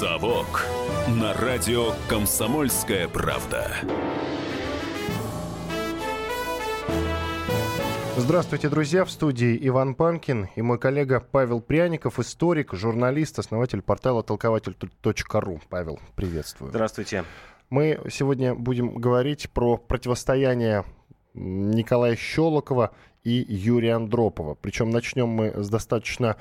«Совок» на радио «Комсомольская правда». Здравствуйте, друзья! В студии Иван Панкин и мой коллега Павел Пряников, историк, журналист, основатель портала толкователь.ру. Павел, приветствую. Здравствуйте. Мы сегодня будем говорить про противостояние Николая Щелокова и Юрия Андропова. Причем начнем мы с достаточно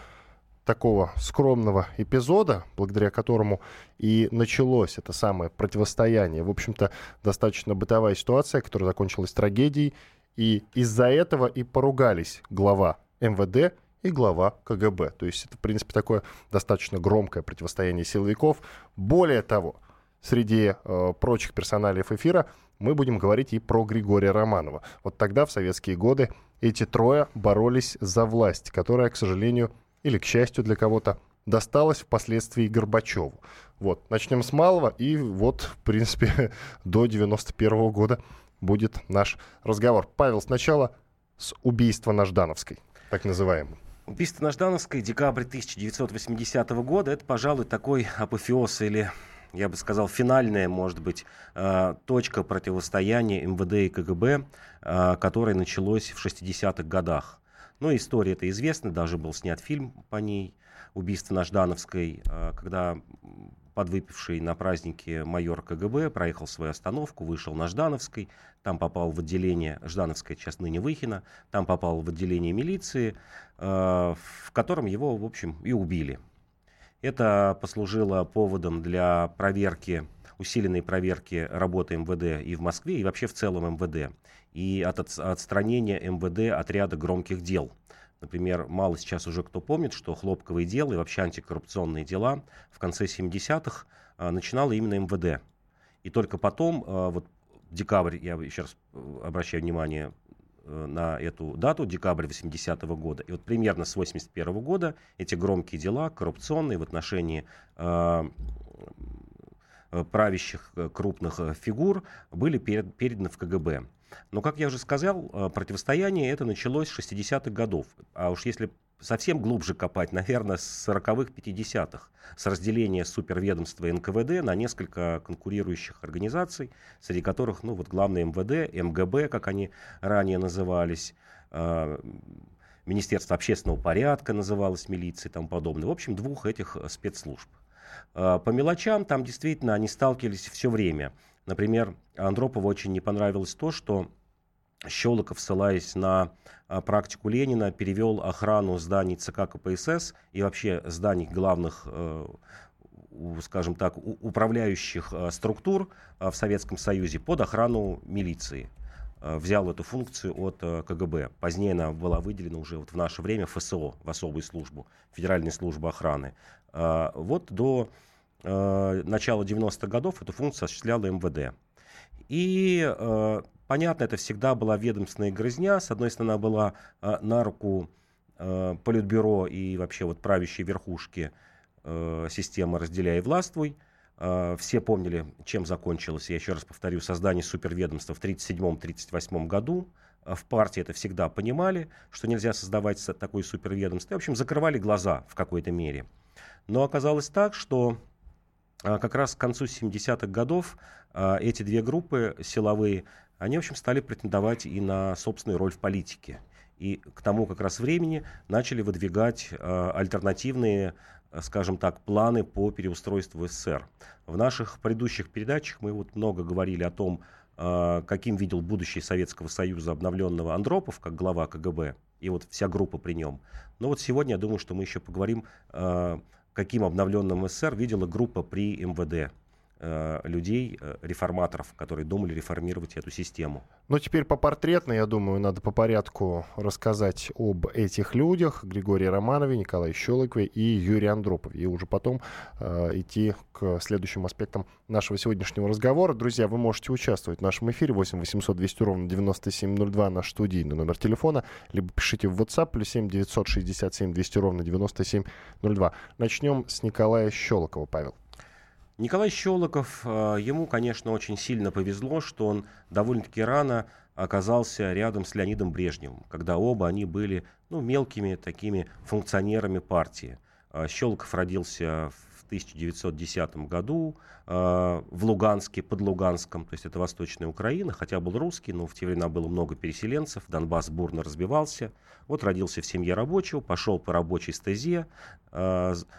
такого скромного эпизода, благодаря которому и началось это самое противостояние. В общем-то, достаточно бытовая ситуация, которая закончилась трагедией. И из-за этого и поругались глава МВД и глава КГБ. То есть это, в принципе, такое достаточно громкое противостояние силовиков. Более того, среди э, прочих персоналиев эфира мы будем говорить и про Григория Романова. Вот тогда, в советские годы, эти трое боролись за власть, которая, к сожалению, или, к счастью для кого-то, досталась впоследствии Горбачеву. Вот, начнем с малого, и вот, в принципе, до 91 года будет наш разговор. Павел, сначала с убийства на Ждановской, так называемым. Убийство на Ждановской, декабрь 1980 года, это, пожалуй, такой апофеоз или я бы сказал, финальная, может быть, э, точка противостояния МВД и КГБ, э, которое началось в 60-х годах. Ну, история это известна, даже был снят фильм по ней «Убийство на Ждановской», э, когда подвыпивший на празднике майор КГБ проехал свою остановку, вышел на Ждановской, там попал в отделение, Ждановская сейчас ныне Выхина, там попал в отделение милиции, в котором его, в общем, и убили. Это послужило поводом для проверки, усиленной проверки работы МВД и в Москве, и вообще в целом МВД. И от отстранения МВД от ряда громких дел. Например, мало сейчас уже кто помнит, что хлопковые дела и вообще антикоррупционные дела в конце 70-х а, начинало именно МВД. И только потом, а, вот декабрь, я еще раз э, обращаю внимание, Э, на эту дату, декабрь 80 -го года. И вот примерно с 81 -го года эти громкие дела, коррупционные в отношении э правящих э, крупных фигур, были перед, переданы в КГБ. Но, как я уже сказал, противостояние это началось с 60-х годов. А уж если совсем глубже копать, наверное, с 40-х, 50-х, с разделения суперведомства НКВД на несколько конкурирующих организаций, среди которых, ну, вот главное МВД, МГБ, как они ранее назывались, э, Министерство общественного порядка называлось милицией и тому подобное. В общем, двух этих спецслужб. Э, по мелочам там действительно они сталкивались все время. Например, Андропову очень не понравилось то, что Щелоков, ссылаясь на а, практику Ленина, перевел охрану зданий ЦК КПСС и вообще зданий главных э, скажем так, управляющих э, структур э, в Советском Союзе под охрану милиции. Взял эту функцию от КГБ. Позднее она была выделена уже вот в наше время ФСО, в особую службу, Федеральная служба охраны. Вот до начала 90-х годов эту функцию осуществляла МВД. И Понятно, это всегда была ведомственная грызня. С одной стороны, она была на руку Политбюро и вообще вот правящей верхушки системы «разделяй и властвуй». Все помнили, чем закончилось, я еще раз повторю, создание суперведомства в 1937-1938 году. В партии это всегда понимали, что нельзя создавать такое суперведомство. И, в общем, закрывали глаза в какой-то мере. Но оказалось так, что э, как раз к концу 70-х годов э, эти две группы силовые они, в общем, стали претендовать и на собственную роль в политике. И к тому как раз времени начали выдвигать э, альтернативные, скажем так, планы по переустройству СССР. В наших предыдущих передачах мы вот много говорили о том, каким видел будущее Советского Союза обновленного Андропов, как глава КГБ, и вот вся группа при нем. Но вот сегодня, я думаю, что мы еще поговорим, каким обновленным СССР видела группа при МВД. Э, людей, э, реформаторов, которые думали реформировать эту систему. Ну, теперь по портретно, я думаю, надо по порядку рассказать об этих людях. Григории Романове, Николае Щелокове и Юрии Андропове. И уже потом э, идти к следующим аспектам нашего сегодняшнего разговора. Друзья, вы можете участвовать в нашем эфире 8 800 200 ровно 9702, наш студийный номер телефона, либо пишите в WhatsApp, плюс 7 967 200 ровно 9702. Начнем с Николая Щелокова, Павел. Николай Щелоков, э, ему, конечно, очень сильно повезло, что он довольно-таки рано оказался рядом с Леонидом Брежневым, когда оба они были ну, мелкими такими функционерами партии. Щелоков родился в 1910 году в Луганске, под Луганском, то есть это Восточная Украина, хотя был русский, но в те времена было много переселенцев, Донбасс бурно разбивался. Вот родился в семье рабочего, пошел по рабочей стезе,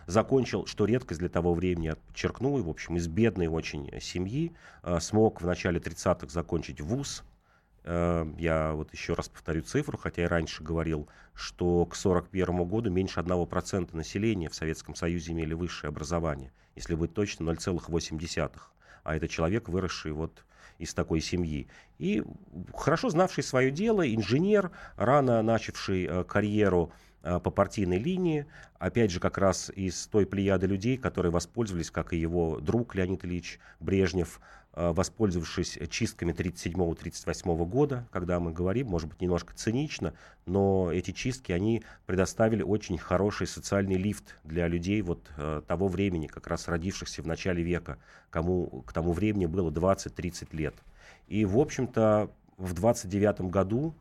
закончил, что редкость для того времени, я подчеркну, в общем, из бедной очень семьи, смог в начале 30-х закончить вуз, Э, я вот еще раз повторю цифру, хотя я раньше говорил, что к 1941 году меньше 1% населения в Советском Союзе имели высшее образование. Если быть точно, 0,8. А это человек, выросший вот из такой семьи. И хорошо знавший свое дело, инженер, рано начавший э, карьеру э, по партийной линии, опять же, как раз из той плеяды людей, которые воспользовались, как и его друг Леонид Ильич Брежнев, Э, воспользовавшись чистками 1937-1938 года, когда мы говорим, может быть, немножко цинично, но эти чистки, они предоставили очень хороший социальный лифт для людей вот э, того времени, как раз родившихся в начале века, кому к тому времени было 20-30 лет. И, в общем-то, в 29 году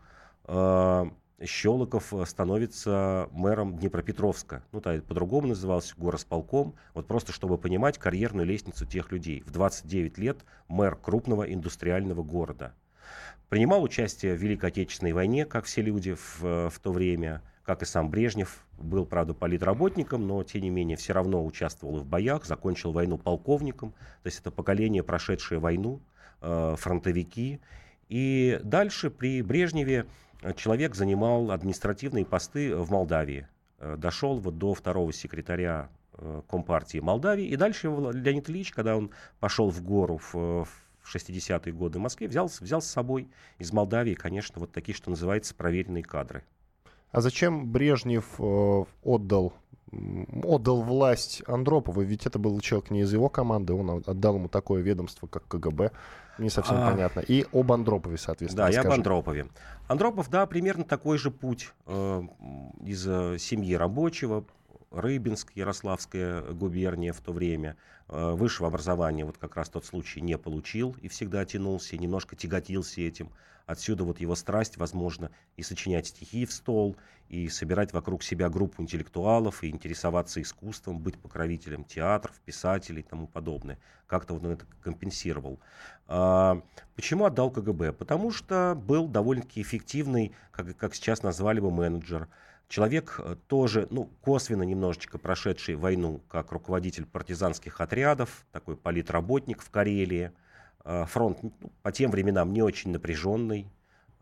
э, Щелоков э, становится мэром Днепропетровска. Ну, то по-другому назывался горосполком. Вот просто чтобы понимать карьерную лестницу тех людей. В 29 лет мэр крупного индустриального города. Принимал участие в Великой Отечественной войне, как все люди в, э, в то время, как и сам Брежнев. Был, правда, политработником, но, тем не менее, все равно участвовал в боях, закончил войну полковником. То есть это поколение, прошедшее войну, э, фронтовики. И дальше при Брежневе человек занимал административные посты в Молдавии. Э, дошел вот до второго секретаря э, Компартии Молдавии. И дальше Леонид Ильич, когда он пошел в гору в, в 60-е годы в Москве, взял, взял с собой из Молдавии, конечно, вот такие, что называется, проверенные кадры. А зачем Брежнев э, отдал отдал власть Андропову, ведь это был человек не из его команды, он отдал ему такое ведомство, как КГБ, не совсем а... понятно. И об Андропове, соответственно. Да, я об Андропове. Андропов, да, примерно такой же путь э, из э, семьи рабочего, Рыбинск, Ярославская губерния в то время. Э, высшего образования вот как раз тот случай не получил и всегда тянулся, немножко тяготился этим. Отсюда вот его страсть, возможно, и сочинять стихи в стол, и собирать вокруг себя группу интеллектуалов, и интересоваться искусством, быть покровителем театров, писателей и тому подобное. Как-то вот он это компенсировал. А, почему отдал КГБ? Потому что был довольно-таки эффективный, как, как сейчас назвали бы, менеджер. Человек э, тоже, ну, косвенно немножечко прошедший войну как руководитель партизанских отрядов, такой политработник в Карелии – фронт ну, по тем временам не очень напряженный,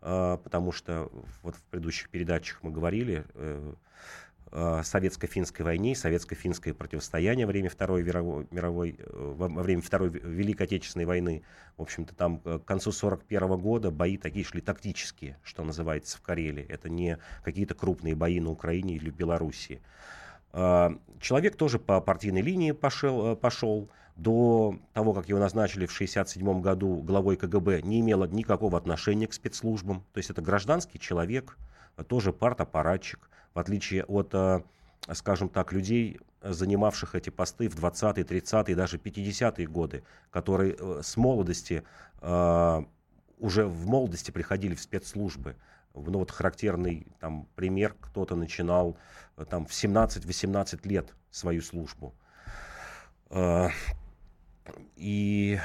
э, потому что вот в предыдущих передачах мы говорили э, о советско-финской войне, советско-финское противостояние во время Второй мировой, мировой, во время Второй Великой Отечественной войны. В общем-то, там к концу 1941 года бои такие шли тактические, что называется, в Карелии. Это не какие-то крупные бои на Украине или в Белоруссии. Человек тоже по партийной линии пошел, пошел до того, как его назначили в 1967 году главой КГБ, не имела никакого отношения к спецслужбам. То есть это гражданский человек, тоже партаппаратчик, в отличие от, э, скажем так, людей, занимавших эти посты в 20-е, 30-е, даже 50-е годы, которые э, с молодости, э, уже в молодости приходили в спецслужбы. Ну вот характерный там, пример, кто-то начинал там, в 17-18 лет свою службу. И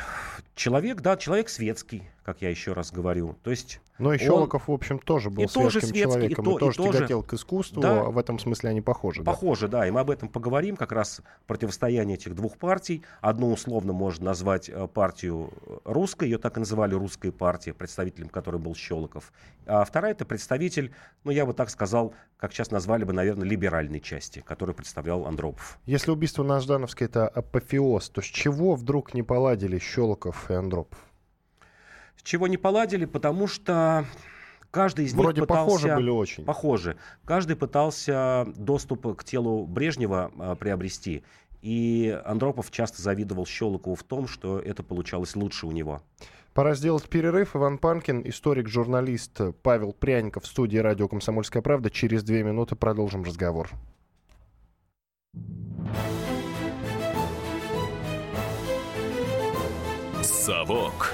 человек, да, человек светский, как я еще раз говорю. То есть но и Щелоков, он... в общем, тоже был и светским тоже светский, человеком, и, то, и тоже и тяготел тоже... к искусству, да, а в этом смысле они похожи. Похожи, да. да, и мы об этом поговорим, как раз противостояние этих двух партий. Одну условно можно назвать э, партию русской, ее так и называли русская партия, представителем которой был Щелоков. А вторая это представитель, ну я бы так сказал, как сейчас назвали бы, наверное, либеральной части, которую представлял Андропов. Если убийство на это апофеоз, то с чего вдруг не поладили Щелоков и Андропов? Чего не поладили, потому что каждый из Вроде них пытался... похожи были очень. Похожи. Каждый пытался доступ к телу Брежнева а, приобрести. И Андропов часто завидовал Щелокову в том, что это получалось лучше у него. Пора сделать перерыв. Иван Панкин, историк-журналист Павел Пряников в студии радио «Комсомольская правда». Через две минуты продолжим разговор. «Совок»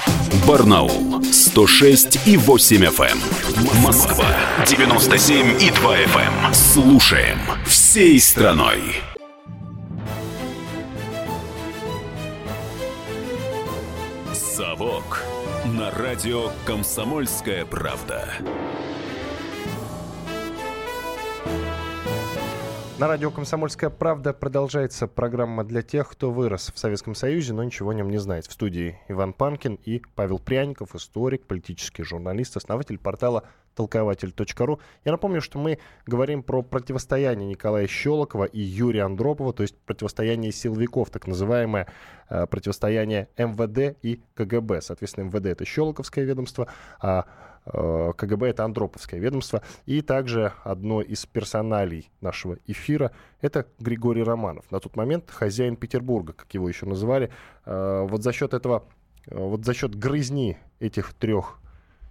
Барнаул 106 и 8 FM. Москва 97 и 2 FM. Слушаем всей страной. «Совок» на радио «Комсомольская правда». На радио «Комсомольская правда» продолжается программа для тех, кто вырос в Советском Союзе, но ничего о нем не знает. В студии Иван Панкин и Павел Пряников, историк, политический журналист, основатель портала толкователь.ру. Я напомню, что мы говорим про противостояние Николая Щелокова и Юрия Андропова, то есть противостояние силовиков, так называемое э, противостояние МВД и КГБ. Соответственно, МВД это Щелоковское ведомство, а КГБ это Андроповское ведомство. И также одно из персоналей нашего эфира это Григорий Романов. На тот момент хозяин Петербурга, как его еще называли. Э, вот за счет этого, э, вот за счет грызни этих трех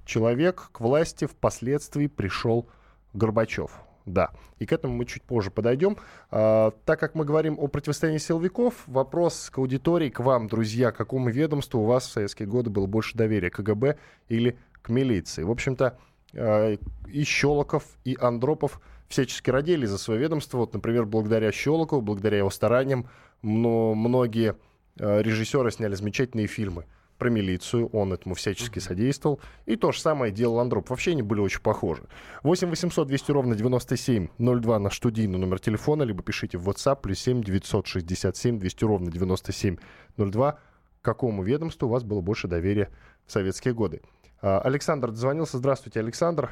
человек к власти впоследствии пришел Горбачев. Да, и к этому мы чуть позже подойдем. А, так как мы говорим о противостоянии силовиков, вопрос к аудитории, к вам, друзья, к какому ведомству у вас в советские годы было больше доверия, КГБ или к милиции? В общем-то, а, и Щелоков, и Андропов всячески родили за свое ведомство. Вот, например, благодаря Щелокову, благодаря его стараниям, но многие а, режиссеры сняли замечательные фильмы – про милицию, он этому всячески содействовал. И то же самое делал Андроп. Вообще они были очень похожи. 8 800 200 ровно 9702 наш студийный номер телефона, либо пишите в WhatsApp, плюс 7 967 200 ровно 9702. К какому ведомству у вас было больше доверия в советские годы? А, Александр дозвонился. Здравствуйте, Александр.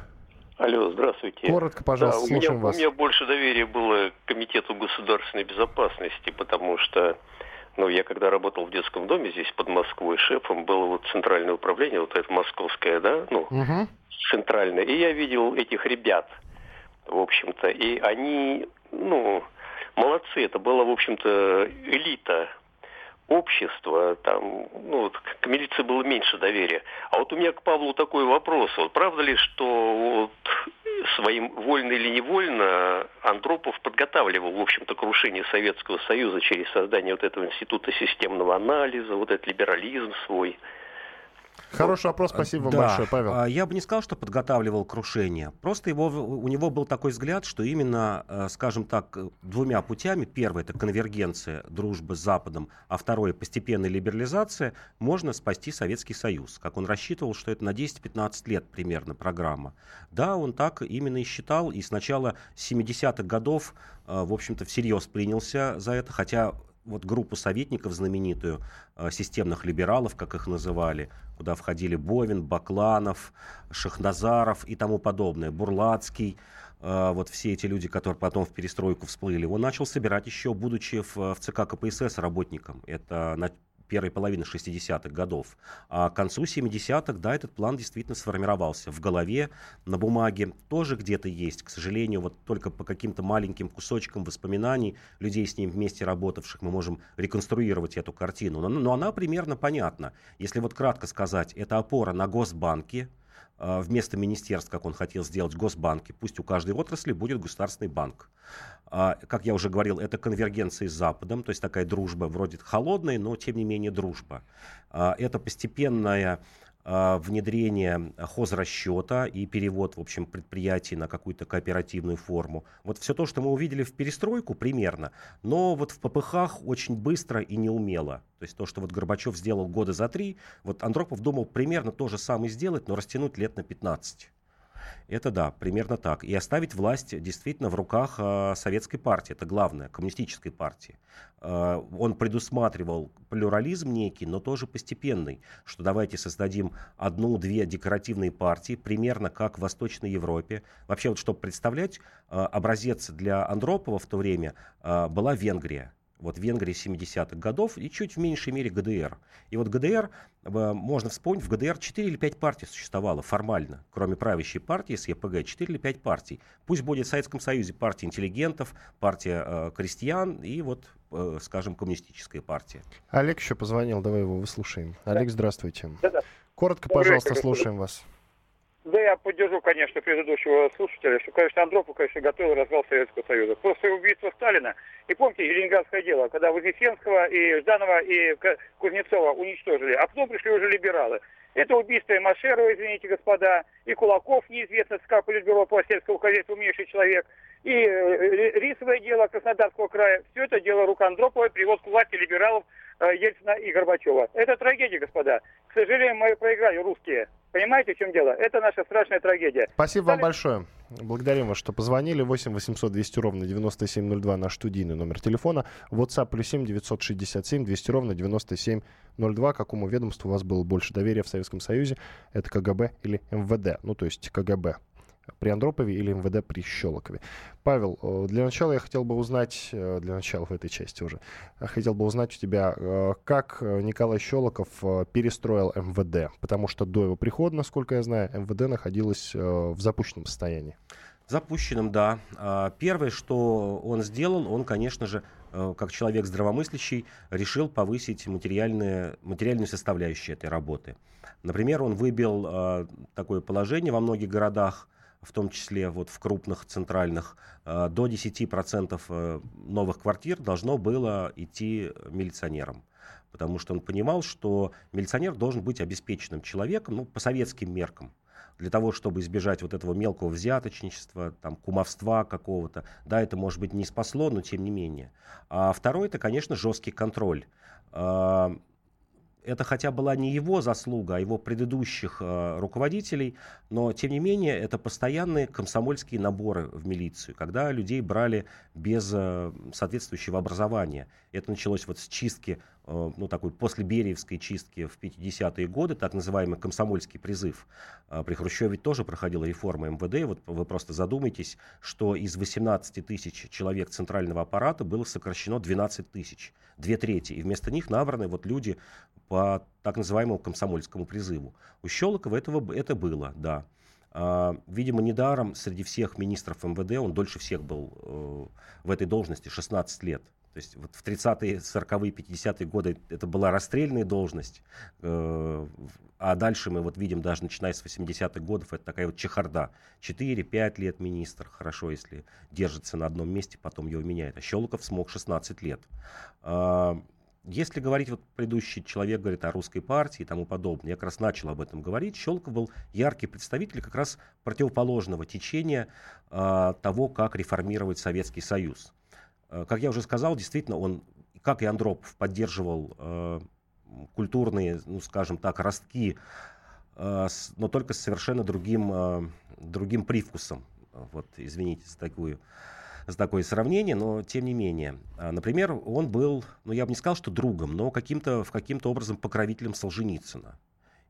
Алло, здравствуйте. Коротко, пожалуйста, да, слушаем у меня, вас. У меня больше доверия было Комитету государственной безопасности, потому что ну, я когда работал в детском доме здесь под Москвой, шефом было вот центральное управление, вот это московское, да, ну, угу. центральное. И я видел этих ребят, в общем-то, и они, ну, молодцы, это была, в общем-то, элита общества, там, ну, вот, к милиции было меньше доверия. А вот у меня к Павлу такой вопрос. Вот правда ли, что вот своим вольно или невольно Андропов подготавливал, в общем-то, крушение Советского Союза через создание вот этого института системного анализа, вот этот либерализм свой – Хороший вопрос, спасибо вам да. большое, Павел. А, я бы не сказал, что подготавливал крушение. Просто его, у него был такой взгляд, что именно, э, скажем так, двумя путями, первый это конвергенция, дружба с Западом, а второе постепенная либерализация, можно спасти Советский Союз. Как он рассчитывал, что это на 10-15 лет примерно программа. Да, он так именно и считал, и с начала 70-х годов, э, в общем-то, всерьез принялся за это, хотя вот группу советников знаменитую, э, системных либералов, как их называли, куда входили Бовин, Бакланов, Шахназаров и тому подобное, Бурлацкий, э, вот все эти люди, которые потом в перестройку всплыли, он начал собирать еще, будучи в, в ЦК КПСС работником. Это первой половины 60-х годов. А к концу 70-х, да, этот план действительно сформировался в голове, на бумаге тоже где-то есть. К сожалению, вот только по каким-то маленьким кусочкам воспоминаний людей с ним вместе работавших мы можем реконструировать эту картину. Но, но она примерно понятна. Если вот кратко сказать, это опора на госбанки, вместо министерств, как он хотел сделать, госбанки. Пусть у каждой отрасли будет государственный банк. А, как я уже говорил, это конвергенция с Западом, то есть такая дружба вроде холодная, но тем не менее дружба. А, это постепенная а, внедрение хозрасчета и перевод, в общем, предприятий на какую-то кооперативную форму. Вот все то, что мы увидели в перестройку примерно, но вот в ППХ очень быстро и неумело. То есть то, что вот Горбачев сделал года за три, вот Андропов думал примерно то же самое сделать, но растянуть лет на 15. Это да, примерно так. И оставить власть действительно в руках э, советской партии, это главное, коммунистической партии. Э, он предусматривал плюрализм некий, но тоже постепенный, что давайте создадим одну-две декоративные партии, примерно как в Восточной Европе. Вообще, вот чтобы представлять, э, образец для Андропова в то время была Венгрия. Вот Венгрии 70-х годов и чуть в меньшей мере ГДР. И вот ГДР, э, можно вспомнить, в ГДР 4 или 5 партий существовало формально, кроме правящей партии с ЕПГ, 4 или 5 партий. Пусть будет в Советском Союзе партия интеллигентов, партия э, крестьян и вот, э, скажем, коммунистическая партия. Олег еще позвонил, давай его выслушаем. Олег, здравствуйте. Коротко, пожалуйста, слушаем вас. Да, я поддержу, конечно, предыдущего слушателя, что, конечно, Андропов, конечно, готовил развал Советского Союза. После убийства Сталина, и помните, Ленинградское дело, когда Вознесенского и Жданова и Кузнецова уничтожили, а потом пришли уже либералы. Это убийство и Машерова, извините, господа, и Кулаков, неизвестно, СК Политбюро по сельскому хозяйству, умнейший человек, и э, рисовое дело Краснодарского края. Все это дело рук Андропова, привод к власти либералов Ельцина и Горбачева. Это трагедия, господа. К сожалению, мы проиграли русские. Понимаете, в чем дело? Это наша страшная трагедия. Спасибо Сталин... вам большое. Благодарим вас, что позвонили. 8 800 200 ровно 9702 наш студийный номер телефона. WhatsApp плюс 7 967 200 ровно 9702. Какому ведомству у вас было больше доверия в Советском Союзе? Это КГБ или МВД? Ну, то есть КГБ при Андропове или МВД при Щелокове. Павел, э, для начала я хотел бы узнать, э, для начала в этой части уже, хотел бы узнать у тебя, э, как Николай Щелоков перестроил МВД, потому что до его прихода, насколько я знаю, МВД находилось в запущенном состоянии. Запущенным, да. А, первое, что он сделал, он, конечно же, как человек здравомыслящий, решил повысить материальные, материальную составляющую этой работы. Например, он выбил такое положение во многих городах, в том числе вот в крупных центральных, э, до 10% э, новых квартир должно было идти милиционерам. Потому что он понимал, что милиционер должен быть обеспеченным человеком, ну, по советским меркам для того, чтобы избежать вот этого мелкого взяточничества, там, кумовства какого-то. Да, это, может быть, не спасло, но тем не менее. А второй, это, конечно, жесткий контроль. А, это хотя была не его заслуга, а его предыдущих э, руководителей, но тем не менее это постоянные комсомольские наборы в милицию, когда людей брали без э, соответствующего образования. Это началось вот с чистки, ну такой после Бериевской чистки в 50-е годы, так называемый комсомольский призыв. Э, при Хрущеве тоже проходила реформа МВД. Вот вы просто задумайтесь, что из 18 тысяч человек центрального аппарата было сокращено 12 тысяч, две трети. И вместо них набраны вот люди по так называемому комсомольскому призыву. У Щелокова этого, это было, да. А, видимо, недаром среди всех министров МВД он дольше всех был э, в этой должности, 16 лет. То есть вот в 30-е, 40-е, 50-е годы это была расстрельная должность, э, а дальше мы вот видим, даже начиная с 80-х годов, это такая вот чехарда. 4-5 лет министр, хорошо, если держится на одном месте, потом его меняет. А Щелоков смог 16 лет. А, если говорить, вот предыдущий человек говорит о русской партии и тому подобное, я как раз начал об этом говорить, Щелков был яркий представитель как раз противоположного течения э, того, как реформировать Советский Союз. Э, как я уже сказал, действительно, он, как и Андропов, поддерживал э, культурные, ну, скажем так, ростки, э, с, но только с совершенно другим, э, другим привкусом. Вот, извините за такую за такое сравнение, но тем не менее. А, например, он был, ну я бы не сказал, что другом, но каким-то, в каким-то образом покровителем Солженицына.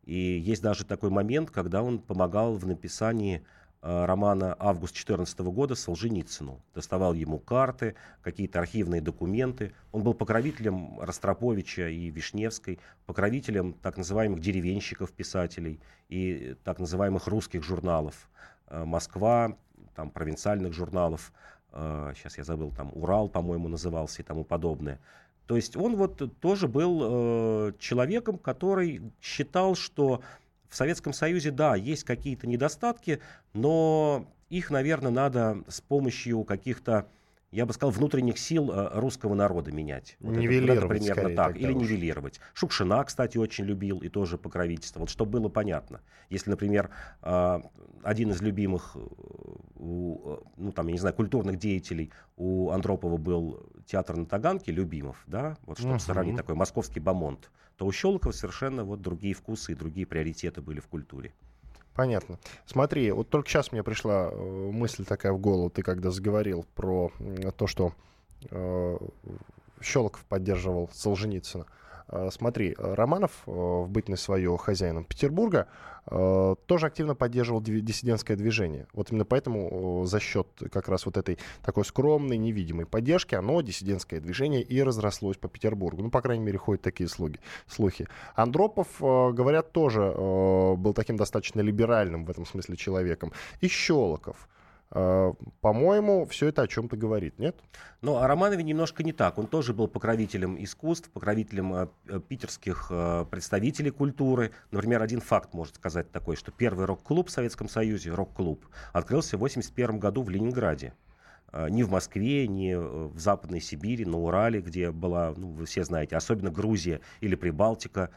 И есть даже такой момент, когда он помогал в написании романа «Август 2014 года» Солженицыну. Доставал ему карты, какие-то архивные документы. Он был покровителем Ростроповича и Вишневской, покровителем так называемых деревенщиков-писателей и так называемых русских журналов. А, «Москва», там, провинциальных журналов сейчас а, я забыл, там Урал, по-моему, назывался и тому подобное. То есть он вот тоже был э, человеком, который считал, что в Советском Союзе, да, есть какие-то недостатки, но их, наверное, надо с помощью каких-то я бы сказал, внутренних сил э, русского народа менять. Вот нивелировать, это, примерно так. Или уж. нивелировать. Шукшина, кстати, очень любил и тоже покровительство. Вот чтобы было понятно. Если, например, э, один из любимых, э, ну там, я не знаю, культурных деятелей у Андропова был театр на Таганке, Любимов, да, вот чтобы uh-huh. сравнить такой московский бомонд, то у Щелокова совершенно вот другие вкусы и другие приоритеты были в культуре. Понятно. Смотри, вот только сейчас мне пришла э, мысль такая в голову, ты когда заговорил про то, что э, Щелоков поддерживал Солженицына. Э, смотри, Романов э, в бытность свое хозяином Петербурга э, тоже активно поддерживал диссидентское движение. Вот именно поэтому за счет как раз вот этой такой скромной, невидимой поддержки оно, диссидентское движение, и разрослось по Петербургу. Ну, по крайней мере, ходят такие слуги, слухи. Андропов, говорят, тоже был таким достаточно либеральным в этом смысле человеком. И Щелоков. Э, по-моему, все это о чем-то говорит, нет? Ну, о Романове немножко не так. Он тоже был покровителем искусств, покровителем э, э, питерских представителей культуры. Например, один факт может сказать такой, что первый рок-клуб в Советском Союзе, рок-клуб, открылся в 1981 году в Ленинграде. Э, ни в Москве, ни в Западной Сибири, на Урале, где была, ну, вы все знаете, особенно Грузия или Прибалтика,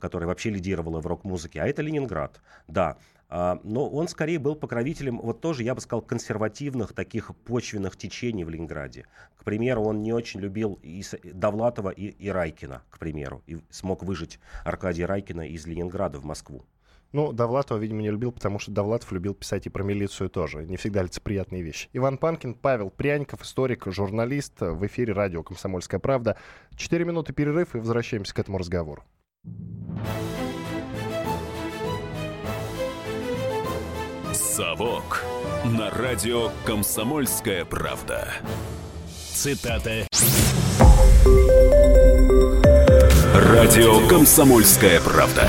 которая вообще лидировала в рок-музыке, а это Ленинград. Да, а, но он скорее был покровителем, вот тоже, я бы сказал, консервативных таких почвенных течений в Ленинграде. К примеру, он не очень любил и Довлатова и, и Райкина, к примеру, и смог выжить Аркадия Райкина из Ленинграда в Москву. Ну, Довлатова, видимо, не любил, потому что Довлатов любил писать и про милицию тоже. Не всегда лицеприятные вещи. Иван Панкин, Павел Пряников, историк, журналист. В эфире радио «Комсомольская правда». Четыре минуты перерыв и возвращаемся к этому разговору. «Совок» на радио «Комсомольская правда». Цитата. Радио «Комсомольская правда».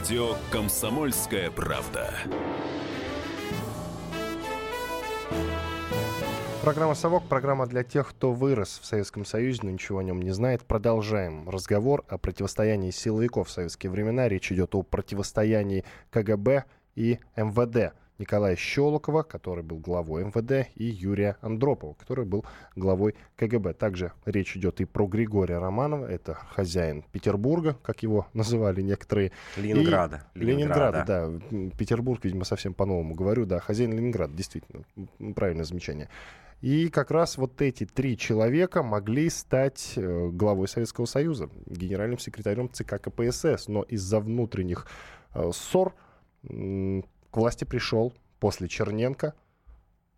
Радио Комсомольская правда. Программа «Совок» — программа для тех, кто вырос в Советском Союзе, но ничего о нем не знает. Продолжаем разговор о противостоянии силовиков в советские времена. Речь идет о противостоянии КГБ и МВД. Николая Щелокова, который был главой МВД, и Юрия Андропова, который был главой КГБ. Также речь идет и про Григория Романова, это хозяин Петербурга, как его называли некоторые. Ленинграда. И... Ленинграда, да. Петербург, видимо, совсем по-новому говорю, да. Хозяин Ленинграда, действительно, правильное замечание. И как раз вот эти три человека могли стать э, главой Советского Союза, генеральным секретарем ЦК КПСС, но из-за внутренних э, ссор к власти пришел после Черненко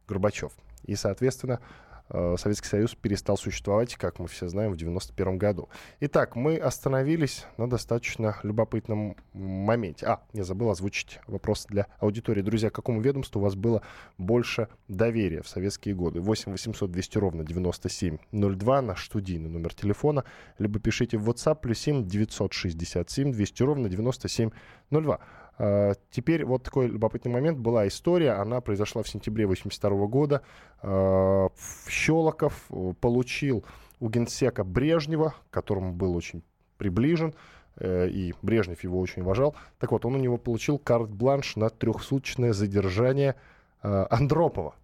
Горбачев. И, соответственно, э, Советский Союз перестал существовать, как мы все знаем, в 1991 году. Итак, мы остановились на достаточно любопытном моменте. А, я забыл озвучить вопрос для аудитории. Друзья, какому ведомству у вас было больше доверия в советские годы? 8 800 200 ровно 9702, наш студийный номер телефона. Либо пишите в WhatsApp, плюс 7 967 200 ровно 9702. А, теперь вот такой любопытный момент. Была история, она произошла в сентябре 82 года. А, Щелоков э, получил у генсека Брежнева, к которому был очень приближен, э, и Брежнев его очень уважал. Так вот, он у него получил карт-бланш на трехсуточное задержание Андропова.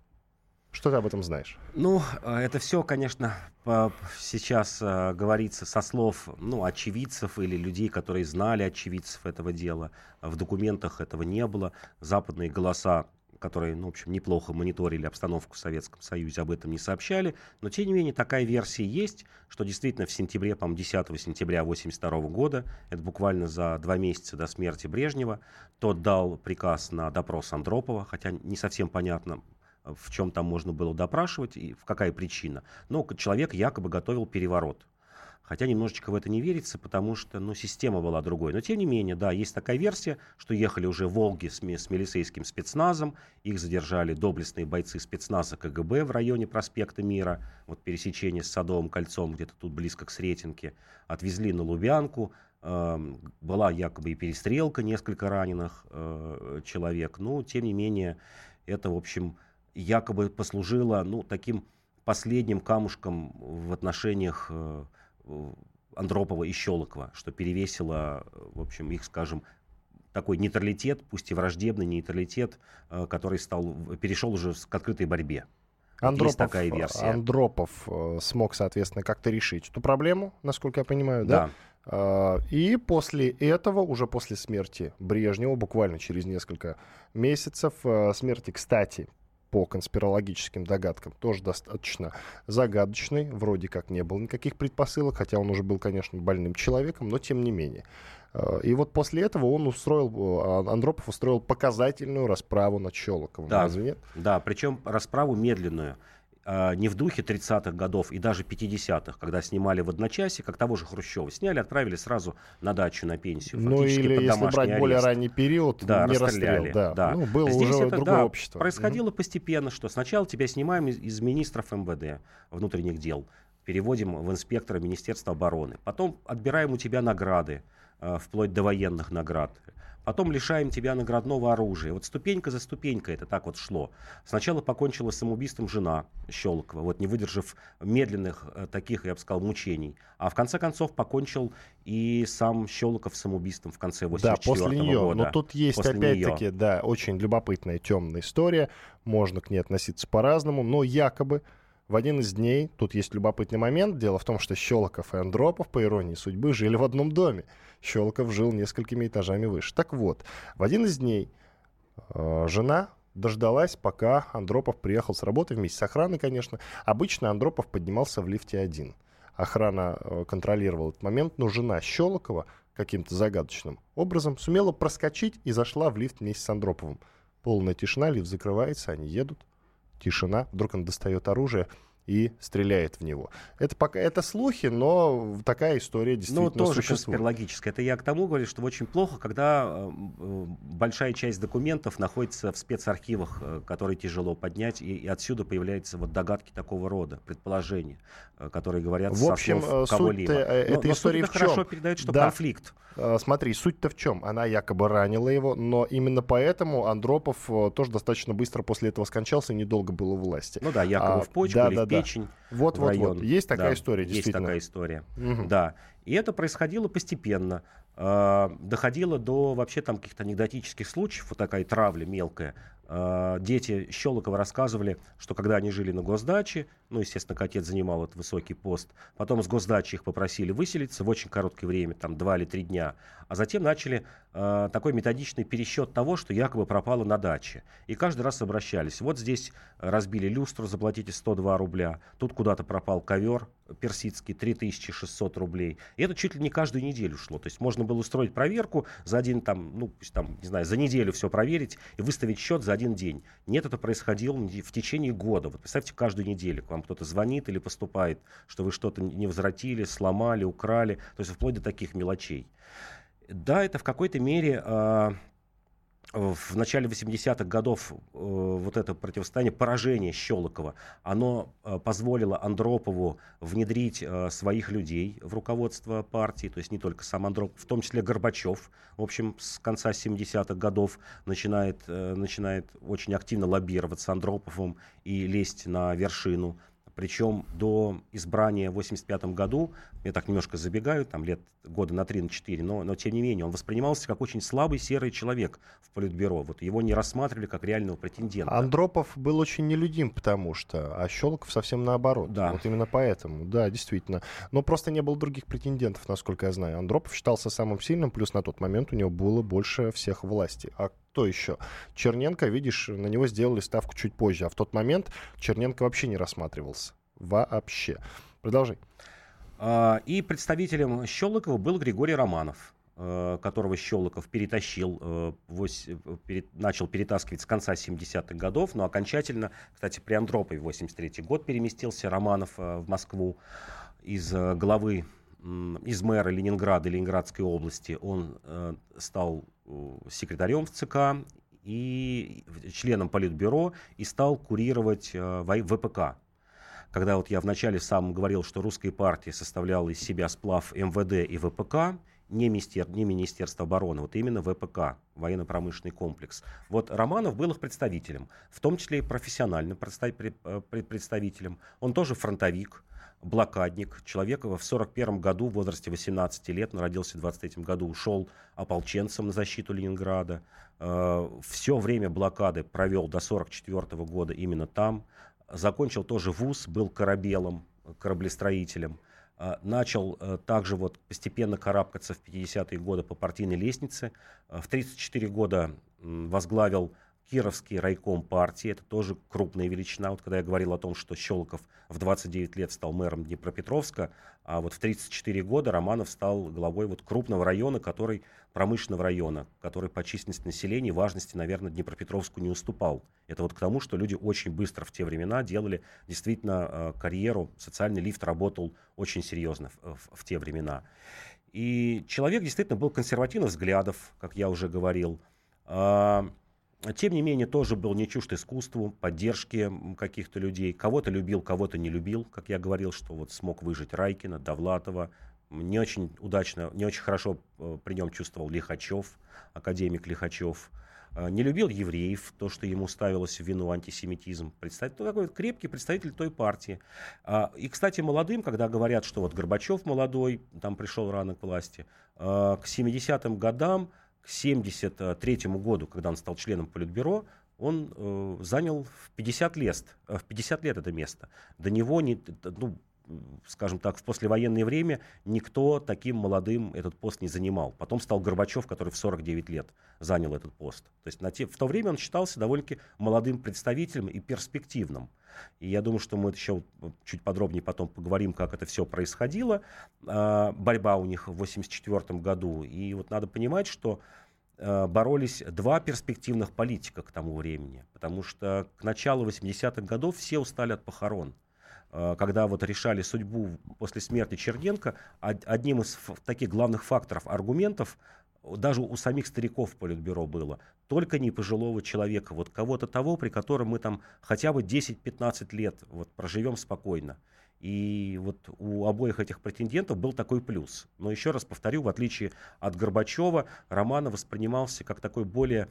Что ты об этом знаешь? Ну, а, это все, конечно, сейчас а, говорится со слов ну, очевидцев или людей, которые знали очевидцев этого дела. В документах этого не было. Западные голоса которые, ну, в общем, неплохо мониторили обстановку в Советском Союзе, об этом не сообщали. Но, тем не менее, такая версия есть, что действительно в сентябре, по 10 сентября 1982 года, это буквально за два месяца до смерти Брежнева, тот дал приказ на допрос Андропова, хотя не совсем понятно, в чем там можно было допрашивать и в какая причина. Но человек якобы готовил переворот. Хотя немножечко в это не верится, потому что ну, система была другой. Но тем не менее, да, есть такая версия, что ехали уже Волги с, с милицейским спецназом, их задержали доблестные бойцы спецназа КГБ в районе проспекта Мира, вот пересечение с Садовым кольцом, где-то тут близко к Сретенке, отвезли на Лубянку, э, была якобы и перестрелка, несколько раненых э, человек, но тем не менее, это, в общем, якобы послужила ну, таким последним камушком в отношениях э, Андропова и Щелокова, что перевесило, в общем, их, скажем, такой нейтралитет, пусть и враждебный нейтралитет, э, который стал, перешел уже к открытой борьбе. Андропов, Есть такая версия. Андропов э, смог, соответственно, как-то решить эту проблему, насколько я понимаю, да? А, и после этого, уже после смерти Брежнева, буквально через несколько месяцев, смерти, кстати, по конспирологическим догадкам, тоже достаточно загадочный. Вроде как не было никаких предпосылок, хотя он уже был, конечно, больным человеком, но тем не менее. А, и вот после этого он устроил, Андропов устроил показательную расправу над Щелоковым. Да, Разве нет? Да, причем расправу медленную. А, не в духе 30-х годов и даже 50-х, когда снимали в одночасье, как того же Хрущева. Сняли, отправили сразу на дачу на пенсию. Ну или если брать арест. более ранний период, да, не расстреляли. Да. Да. Ну, было Здесь уже это, другое да, общество. Происходило угу. постепенно, что сначала тебя снимаем из, из министров МВД, внутренних дел, переводим в инспектора Министерства обороны. Потом отбираем у тебя награды, э, вплоть до военных наград потом лишаем тебя наградного оружия. Вот ступенька за ступенькой это так вот шло. Сначала покончила самоубийством жена Щелокова, вот не выдержав медленных э, таких, я бы сказал, мучений. А в конце концов покончил и сам Щелоков самоубийством в конце 84 да, после нее. года. Но тут есть опять-таки, да, очень любопытная темная история. Можно к ней относиться по-разному, но якобы в один из дней, тут есть любопытный момент, дело в том, что Щелоков и Андропов, по иронии судьбы, жили в одном доме. Щелоков жил несколькими этажами выше. Так вот, в один из дней э, жена дождалась, пока Андропов приехал с работы вместе с охраной, конечно. Обычно Андропов поднимался в лифте один. Охрана э, контролировала этот момент, но жена Щелокова каким-то загадочным образом сумела проскочить и зашла в лифт вместе с Андроповым. Полная тишина, лифт закрывается, они едут. Тишина. Вдруг он достает оружие и стреляет в него. Это пока это слухи, но такая история ну, действительно ну, тоже существует. конспирологическая. Это я к тому говорю, что очень плохо, когда э, большая часть документов находится в спецархивах, э, которые тяжело поднять, и, и отсюда появляются вот догадки такого рода, предположения, э, которые говорят в общем, со слов кого-либо. Истории но в чем? хорошо передает, что да. конфликт. Смотри, суть-то в чем? Она якобы ранила его, но именно поэтому Андропов тоже достаточно быстро после этого скончался и недолго был у власти. Ну да, якобы а, в почку да, или да, в печень. Да. Вот, вот, район. вот. Есть такая да, история, действительно. Есть такая история, угу. да. И это происходило постепенно. Э, доходило до вообще там каких-то анекдотических случаев, вот такая травля мелкая. Э, дети Щелокова рассказывали, что когда они жили на госдаче, ну, естественно, отец занимал этот высокий пост, потом с госдачи их попросили выселиться в очень короткое время, там, два или три дня, а затем начали э, такой методичный пересчет того, что якобы пропало на даче. И каждый раз обращались. Вот здесь разбили люстру, заплатите 102 рубля, тут куда-то пропал ковер персидский, 3600 рублей. И это чуть ли не каждую неделю шло. То есть можно было устроить проверку за один, там, ну, там, не знаю, за неделю все проверить и выставить счет за один день. Нет, это происходило в течение года. Вот представьте, каждую неделю к вам кто-то звонит или поступает, что вы что-то не возвратили, сломали, украли, то есть вплоть до таких мелочей. Да, это в какой-то мере э, в начале 80-х годов э, вот это противостояние, поражение Щелокова, оно э, позволило Андропову внедрить э, своих людей в руководство партии, то есть не только сам Андропов, в том числе Горбачев, в общем, с конца 70-х годов начинает, э, начинает очень активно лоббировать с Андроповым и лезть на вершину причем до избрания в 1985 году, я так немножко забегаю, там лет года на 3 на 4, но, но тем не менее, он воспринимался как очень слабый серый человек в Политбюро. Вот его не рассматривали как реального претендента. Андропов был очень нелюдим, потому что, а Щелоков совсем наоборот. Да. Вот именно поэтому, да, действительно. Но просто не было других претендентов, насколько я знаю. Андропов считался самым сильным, плюс на тот момент у него было больше всех власти. А кто еще? Черненко, видишь, на него сделали ставку чуть позже, а в тот момент Черненко вообще не рассматривался. Вообще. Продолжай. А, и представителем Щелокова был Григорий Романов э, которого Щелоков перетащил, э, начал перетаскивать с конца 70-х годов, но окончательно, кстати, при Андропове 83 год переместился Романов э, в Москву из главы, из мэра Ленинграда, Ленинградской области. Он стал секретарем в ЦК и членом Политбюро и стал курировать э, ВПК. Когда вот я вначале сам говорил, что русская партия составляла из себя сплав МВД и ВПК, не, министер, не Министерство обороны, вот именно ВПК, военно-промышленный комплекс. Вот Романов был их представителем, в том числе и профессиональным э, представителем. Он тоже фронтовик, блокадник, человек в 41 году в возрасте 18 лет, он родился в 23 году, ушел ополченцем на защиту Ленинграда. Э, Все время блокады провел до 44 года именно там. Закончил тоже вуз, был корабелом, кораблестроителем. начал также вот постепенно карабкаться в 50-е годы по партийной лестнице. В 34 года возглавил Кировский райком партии, это тоже крупная величина. Вот когда я говорил о том, что Щелоков в 29 лет стал мэром Днепропетровска, а вот в 34 года Романов стал главой вот крупного района, который, промышленного района, который по численности населения важности, наверное, Днепропетровску не уступал. Это вот к тому, что люди очень быстро в те времена делали действительно э, карьеру, социальный лифт работал очень серьезно в, в, те времена. И человек действительно был консервативных взглядов, как я уже говорил. А, тем не менее, тоже был не чужд искусству, поддержке каких-то людей. Кого-то любил, кого-то не любил. Как я говорил, что вот смог выжить Райкина, Довлатова. Не очень удачно, не очень хорошо э, при нем чувствовал Лихачев, академик Лихачев. Э, не любил евреев, то, что ему ставилось в вину антисемитизм. Представитель, ну, такой крепкий представитель той партии. А, и, кстати, молодым, когда говорят, что вот Горбачев молодой, там пришел рано к власти, э, к 70-м годам к 1973 году, когда он стал членом Политбюро, он э, занял в 50 лет, э, в 50 лет это место. До него, не, ну, скажем так, в послевоенное время никто таким молодым этот пост не занимал. Потом стал Горбачев, который в 49 лет занял этот пост. То есть на те, в то время он считался довольно-таки молодым представителем и перспективным. И я думаю, что мы еще чуть подробнее потом поговорим, как это все происходило. А, борьба у них в 1984 году. И вот надо понимать, что а, боролись два перспективных политика к тому времени. Потому что к началу 80-х годов все устали от похорон когда вот решали судьбу после смерти Черненко, одним из таких главных факторов, аргументов, даже у самих стариков Политбюро было, только не пожилого человека, вот кого-то того, при котором мы там хотя бы 10-15 лет вот проживем спокойно. И вот у обоих этих претендентов был такой плюс. Но еще раз повторю, в отличие от Горбачева, Романов воспринимался как такой более,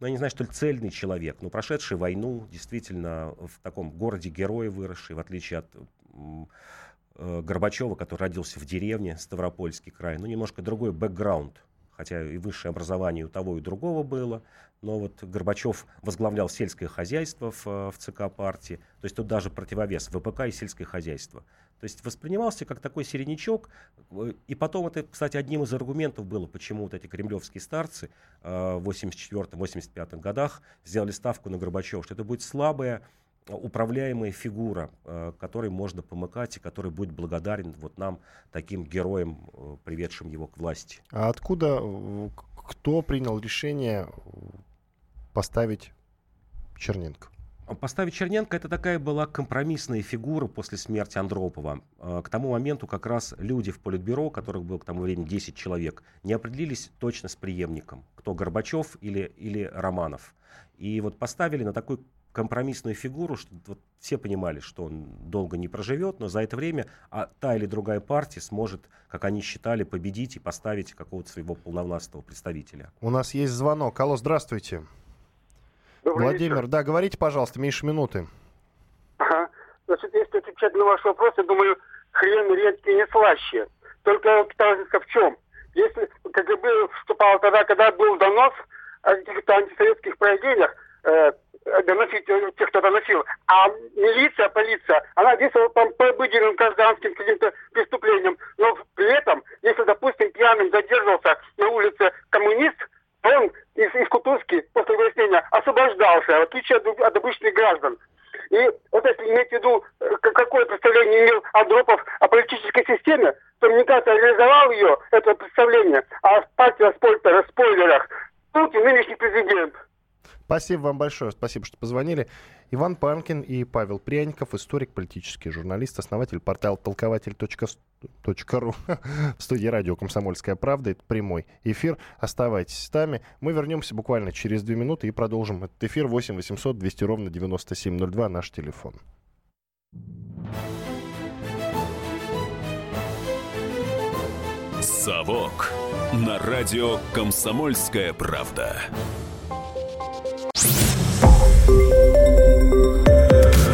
ну я не знаю, что ли, цельный человек, но прошедший войну, действительно в таком городе героя выросший, в отличие от э, Горбачева, который родился в деревне, Ставропольский край, ну немножко другой бэкграунд хотя и высшее образование у того и другого было, но вот Горбачев возглавлял сельское хозяйство в, в ЦК партии, то есть тут даже противовес ВПК и сельское хозяйство. То есть воспринимался как такой середнячок, и потом это, кстати, одним из аргументов было, почему вот эти кремлевские старцы э, в 84-85 годах сделали ставку на Горбачева, что это будет слабая управляемая фигура, э, которой можно помыкать и который будет благодарен вот нам, таким героям, э, приведшим его к власти. А откуда, кто принял решение поставить Черненко? Поставить Черненко это такая была компромиссная фигура после смерти Андропова. Э, к тому моменту как раз люди в Политбюро, которых было к тому времени 10 человек, не определились точно с преемником, кто Горбачев или, или Романов. И вот поставили на такой компромиссную фигуру, что вот все понимали, что он долго не проживет, но за это время а та или другая партия сможет, как они считали, победить и поставить какого-то своего полновластного представителя. У нас есть звонок. Алло, здравствуйте. Добрый Владимир, вечер. да, говорите, пожалуйста, меньше минуты. Ага. Значит, если отвечать на ваш вопрос, я думаю, хрен редкий не слаще. Только разница в чем? Если КГБ вступал тогда, когда был донос о каких-то антисоветских проявлениях, э, доносить э, тех, кто доносил. А милиция, полиция, она действовала там по обыденным гражданским каким-то преступлениям. Но при этом, если, допустим, пьяным задерживался на улице коммунист, он из, из Кутузки после выяснения освобождался, в отличие от, от обычных граждан. И вот если иметь в виду, э, какое представление имел Андропов о политической системе, то, мне кажется, реализовал ее, это представление, а партия спойлерах, спойлерах Путин нынешний президент – Спасибо вам большое, спасибо, что позвонили. Иван Панкин и Павел Пряников, историк, политический журналист, основатель портала толкователь.ру в студии радио «Комсомольская правда». Это прямой эфир. Оставайтесь с нами. Мы вернемся буквально через две минуты и продолжим этот эфир. 8 800 200 ровно 9702, наш телефон. «Совок» на радио «Комсомольская правда».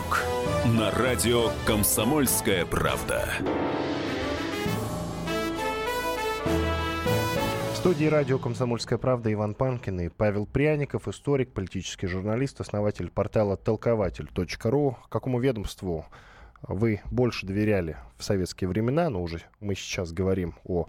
Совок на радио Комсомольская правда. студии радио «Комсомольская правда» Иван Панкин и Павел Пряников, историк, политический журналист, основатель портала толкователь.ру. Какому ведомству вы больше доверяли в советские времена? Но уже мы сейчас говорим о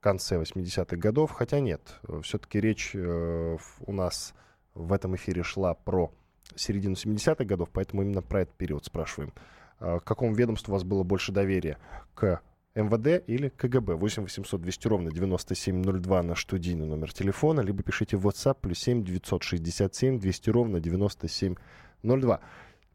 конце 80-х годов, хотя нет, все-таки речь э, у нас в этом эфире шла про середину 70-х годов, поэтому именно про этот период спрашиваем. К какому ведомству у вас было больше доверия? К МВД или КГБ. 8 800 200 ровно 9702 наш студийный номер телефона, либо пишите в WhatsApp плюс 7 967 200 ровно 9702.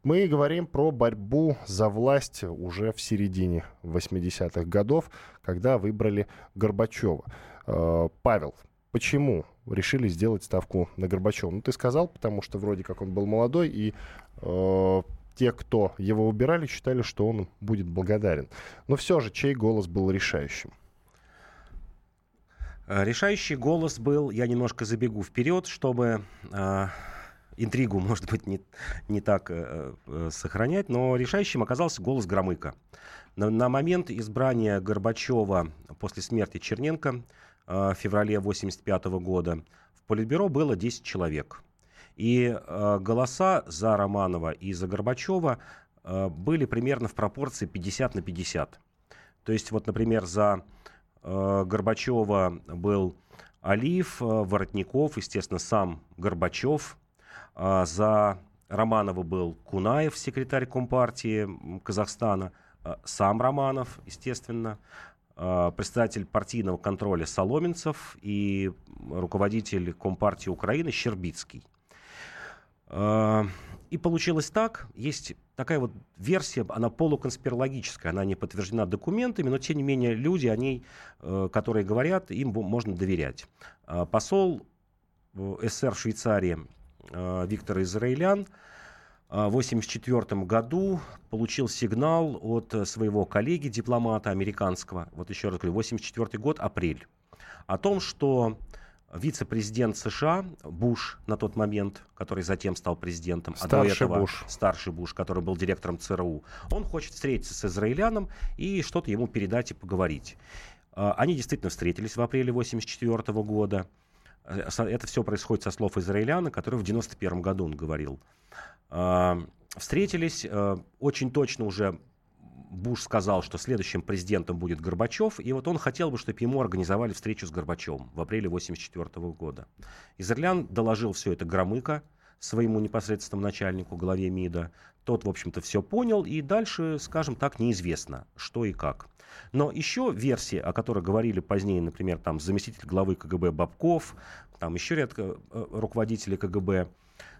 Мы говорим про борьбу за власть уже в середине 80-х годов, когда выбрали Горбачева. Э, Павел, почему решили сделать ставку на Горбачева? Ну, ты сказал, потому что вроде как он был молодой, и э, те, кто его убирали, считали, что он будет благодарен. Но все же, чей голос был решающим? Э, решающий голос был, я немножко забегу вперед, чтобы э, интригу, может быть, не, не так э, э, сохранять, но решающим оказался голос Громыка. На, на момент избрания Горбачева после смерти Черненко в феврале 1985 года в Политбюро было 10 человек. И э, голоса за Романова и за Горбачева э, были примерно в пропорции 50 на 50. То есть, вот, например, за э, Горбачева был Алиев, э, Воротников, естественно, сам Горбачев. Э, за Романова был Кунаев, секретарь Компартии Казахстана. Э, сам Романов, естественно. Э, председатель партийного контроля Соломенцев и руководитель Компартии Украины Щербицкий. А, и получилось так, есть такая вот версия, она полуконспирологическая, она не подтверждена документами, но тем не менее люди, они, э, которые говорят, им можно доверять. Посол СССР в Швейцарии э, Виктор Израилян 1984 году получил сигнал от своего коллеги, дипломата американского, вот еще раз говорю, 1984 год, апрель, о том, что вице-президент США Буш на тот момент, который затем стал президентом, старший а до этого Буш. старший Буш, который был директором ЦРУ, он хочет встретиться с израильяном и что-то ему передать и поговорить. А, они действительно встретились в апреле 1984 года. Это все происходит со слов израиляна, который в 1991 году он говорил. А, встретились, э, очень точно уже Буш сказал, что следующим президентом будет Горбачев, и вот он хотел бы, чтобы ему организовали встречу с Горбачевым в апреле 1984 года. Израилян доложил все это Громыко, своему непосредственному начальнику, главе МИДа. Тот, в общем-то, все понял, и дальше, скажем так, неизвестно, что и как. Но еще версии, о которых говорили позднее, например, там заместитель главы КГБ Бабков, там еще ряд э, руководителей КГБ,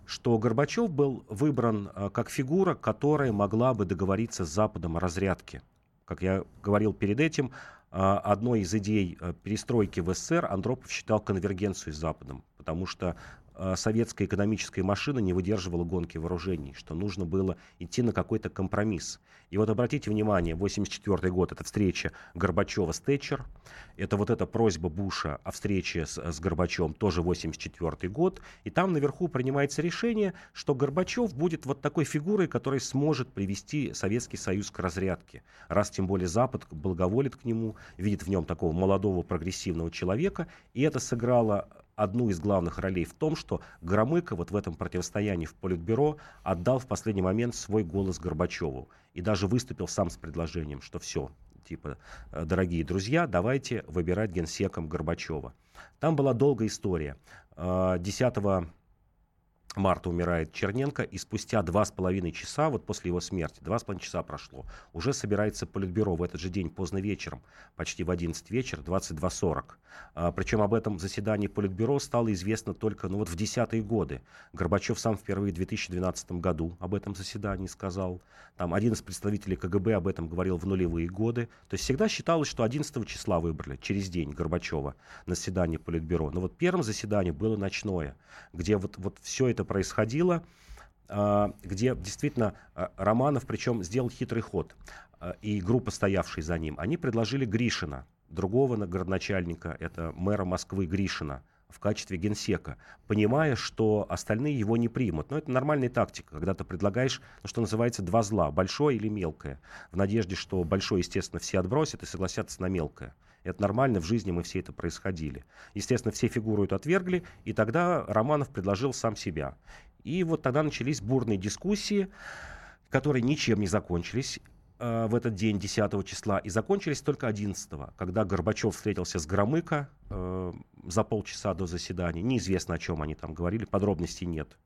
что Горбачев был выбран э, как фигура, которая могла бы договориться с Западом о разрядке. Как я говорил перед этим, э, одной из идей перестройки в СССР Андропов считал конвергенцию с Западом, потому что советская экономическая машина не выдерживала гонки вооружений, что нужно было идти на какой-то компромисс. И вот обратите внимание, 84 год, это встреча Горбачева с Тэтчер, это вот эта просьба Буша о встрече с, с Горбачевым, тоже 84 год, и там наверху принимается решение, что Горбачев будет вот такой фигурой, которая сможет привести Советский Союз к разрядке. Раз тем более Запад благоволит к нему, видит в нем такого молодого прогрессивного человека, и это сыграло одну из главных ролей в том, что Громыко вот в этом противостоянии в Политбюро отдал в последний момент свой голос Горбачеву и даже выступил сам с предложением, что все, типа, «Э, дорогие друзья, давайте выбирать генсеком Горбачева. Там была долгая история. 10 э, марта умирает Черненко, и спустя два с половиной часа, вот после его смерти, два с половиной часа прошло, уже собирается Политбюро в этот же день поздно вечером, почти в 11 вечера, 22.40. А, причем об этом заседании Политбюро стало известно только ну, вот в десятые годы. Горбачев сам впервые в 2012 году об этом заседании сказал. Там один из представителей КГБ об этом говорил в нулевые годы. То есть всегда считалось, что 11 числа выбрали, через день Горбачева на заседании Политбюро. Но вот первым заседанием было ночное, где вот, вот все это это происходило. а, где действительно Романов, причем сделал хитрый ход, и группа, стоявшая за ним, они предложили Гришина, другого городначальника, это мэра Москвы Гришина, в качестве генсека, понимая, что остальные его не примут. Но это нормальная тактика, когда ты предлагаешь, ну, что называется, два зла, большое или мелкое, в надежде, что большое, естественно, все отбросят и согласятся на мелкое. Это нормально, в жизни мы все это происходили. Естественно, все фигуру эту отвергли, и тогда Романов предложил сам себя. И вот тогда начались бурные дискуссии, которые ничем не закончились. Э, в этот день, 10 числа, и закончились только 11, когда Горбачев встретился с Громыко э, за полчаса до заседания. Неизвестно, о чем они там говорили, подробностей нет.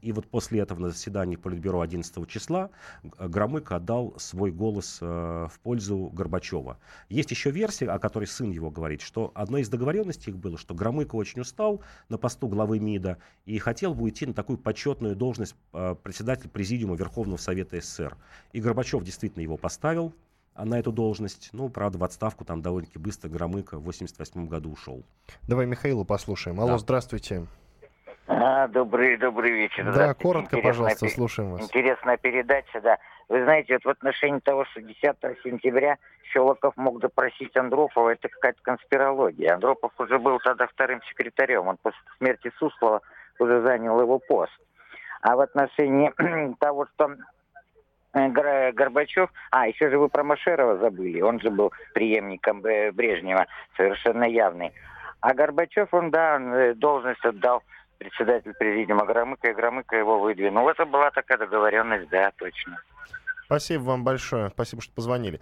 И вот после этого на заседании Политбюро 11 числа Громыко отдал свой голос э, в пользу Горбачева. Есть еще версия, о которой сын его говорит, что одной из договоренностей их было, что Громыко очень устал на посту главы МИДа и хотел бы уйти на такую почетную должность э, председателя Президиума Верховного Совета СССР. И Горбачев действительно его поставил на эту должность. Ну, правда, в отставку там довольно-таки быстро Громыко в 88 году ушел. Давай Михаилу послушаем. Алло, да. здравствуйте. А, добрый, добрый вечер. Да, коротко, пожалуйста, слушаем вас. Интересная передача, да. Вы знаете, вот в отношении того, что 10 сентября Щелоков мог допросить Андропова, это какая-то конспирология. Андропов уже был тогда вторым секретарем. Он после смерти Суслова уже занял его пост. А в отношении того, что э, Горбачев, а, еще же вы про Машерова забыли, он же был преемником Брежнева, совершенно явный. А Горбачев, он, да, э, должность отдал председатель президиума Громыко, и Громыко его выдвинул. Это была такая договоренность, да, точно. Спасибо вам большое. Спасибо, что позвонили.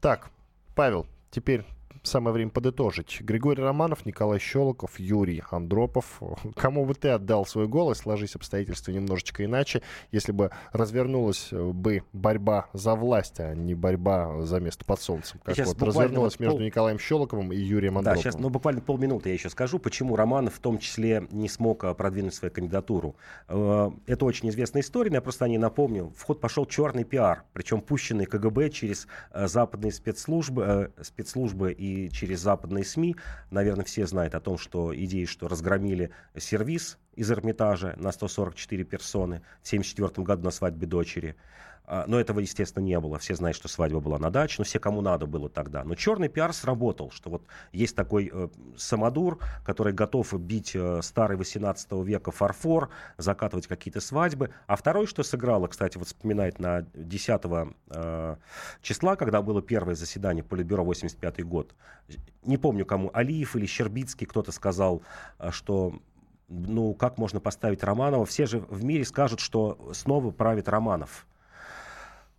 Так, Павел, теперь самое время подытожить. Григорий Романов, Николай Щелоков, Юрий Андропов. Кому бы ты отдал свой голос, сложись обстоятельства немножечко иначе, если бы развернулась э, бы борьба за власть, а не борьба за место под солнцем. Как сейчас вот развернулась между пол... Николаем Щелоковым и Юрием Андроповым. Да, сейчас, ну, буквально полминуты я еще скажу, почему Романов в том числе не смог а, продвинуть свою кандидатуру. Э, это очень известная история, но я просто о ней напомню. В ход пошел черный пиар, причем пущенный КГБ через э, западные спецслужбы, спецслужбы и через западные СМИ, наверное, все знают о том, что идеи, что разгромили сервис из Эрмитажа на 144 персоны в 1974 году на свадьбе дочери. А, но этого, естественно, не было. Все знают, что свадьба была на даче, но все, кому надо было тогда. Но черный пиар сработал, что вот есть такой э, самодур, который готов бить э, старый 18 века фарфор, закатывать какие-то свадьбы. А второй, что сыграло, кстати, вот вспоминает на 10 э, числа, когда было первое заседание Политбюро 85 год. Не помню кому, Алиев или Щербицкий кто-то сказал, э, что ну, как можно поставить Романова? Все же в мире скажут, что снова правит Романов.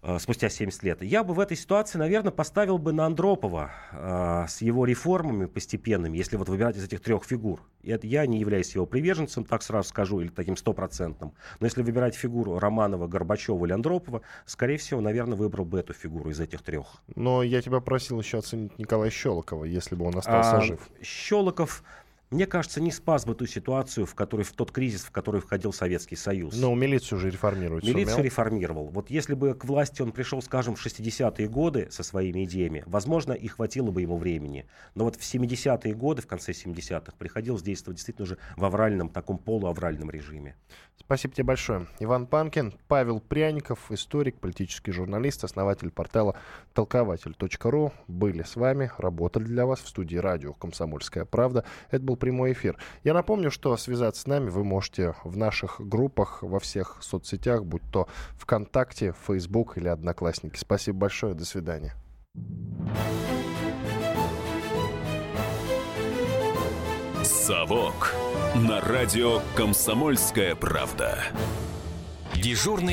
Э, спустя 70 лет. Я бы в этой ситуации, наверное, поставил бы на Андропова э, с его реформами постепенными, если вот выбирать из этих трех фигур. Это я не являюсь его приверженцем, так сразу скажу, или таким стопроцентным. Но если выбирать фигуру Романова, Горбачева или Андропова, скорее всего, наверное, выбрал бы эту фигуру из этих трех. Но я тебя просил еще оценить Николая Щелокова, если бы он остался а, жив. Щелоков мне кажется, не спас бы ту ситуацию, в которой в тот кризис, в который входил Советский Союз. Но милицию уже реформировать Милицию сумел. реформировал. Вот если бы к власти он пришел, скажем, в 60-е годы со своими идеями, возможно, и хватило бы ему времени. Но вот в 70-е годы, в конце 70-х, приходилось действовать действительно уже в авральном, таком полуавральном режиме. Спасибо тебе большое. Иван Панкин, Павел Пряников, историк, политический журналист, основатель портала толкователь.ру были с вами, работали для вас в студии радио «Комсомольская правда». Это был прямой эфир. Я напомню, что связаться с нами вы можете в наших группах во всех соцсетях, будь то ВКонтакте, Фейсбук или Одноклассники. Спасибо большое, до свидания. Совок на радио «Комсомольская правда». Дежурный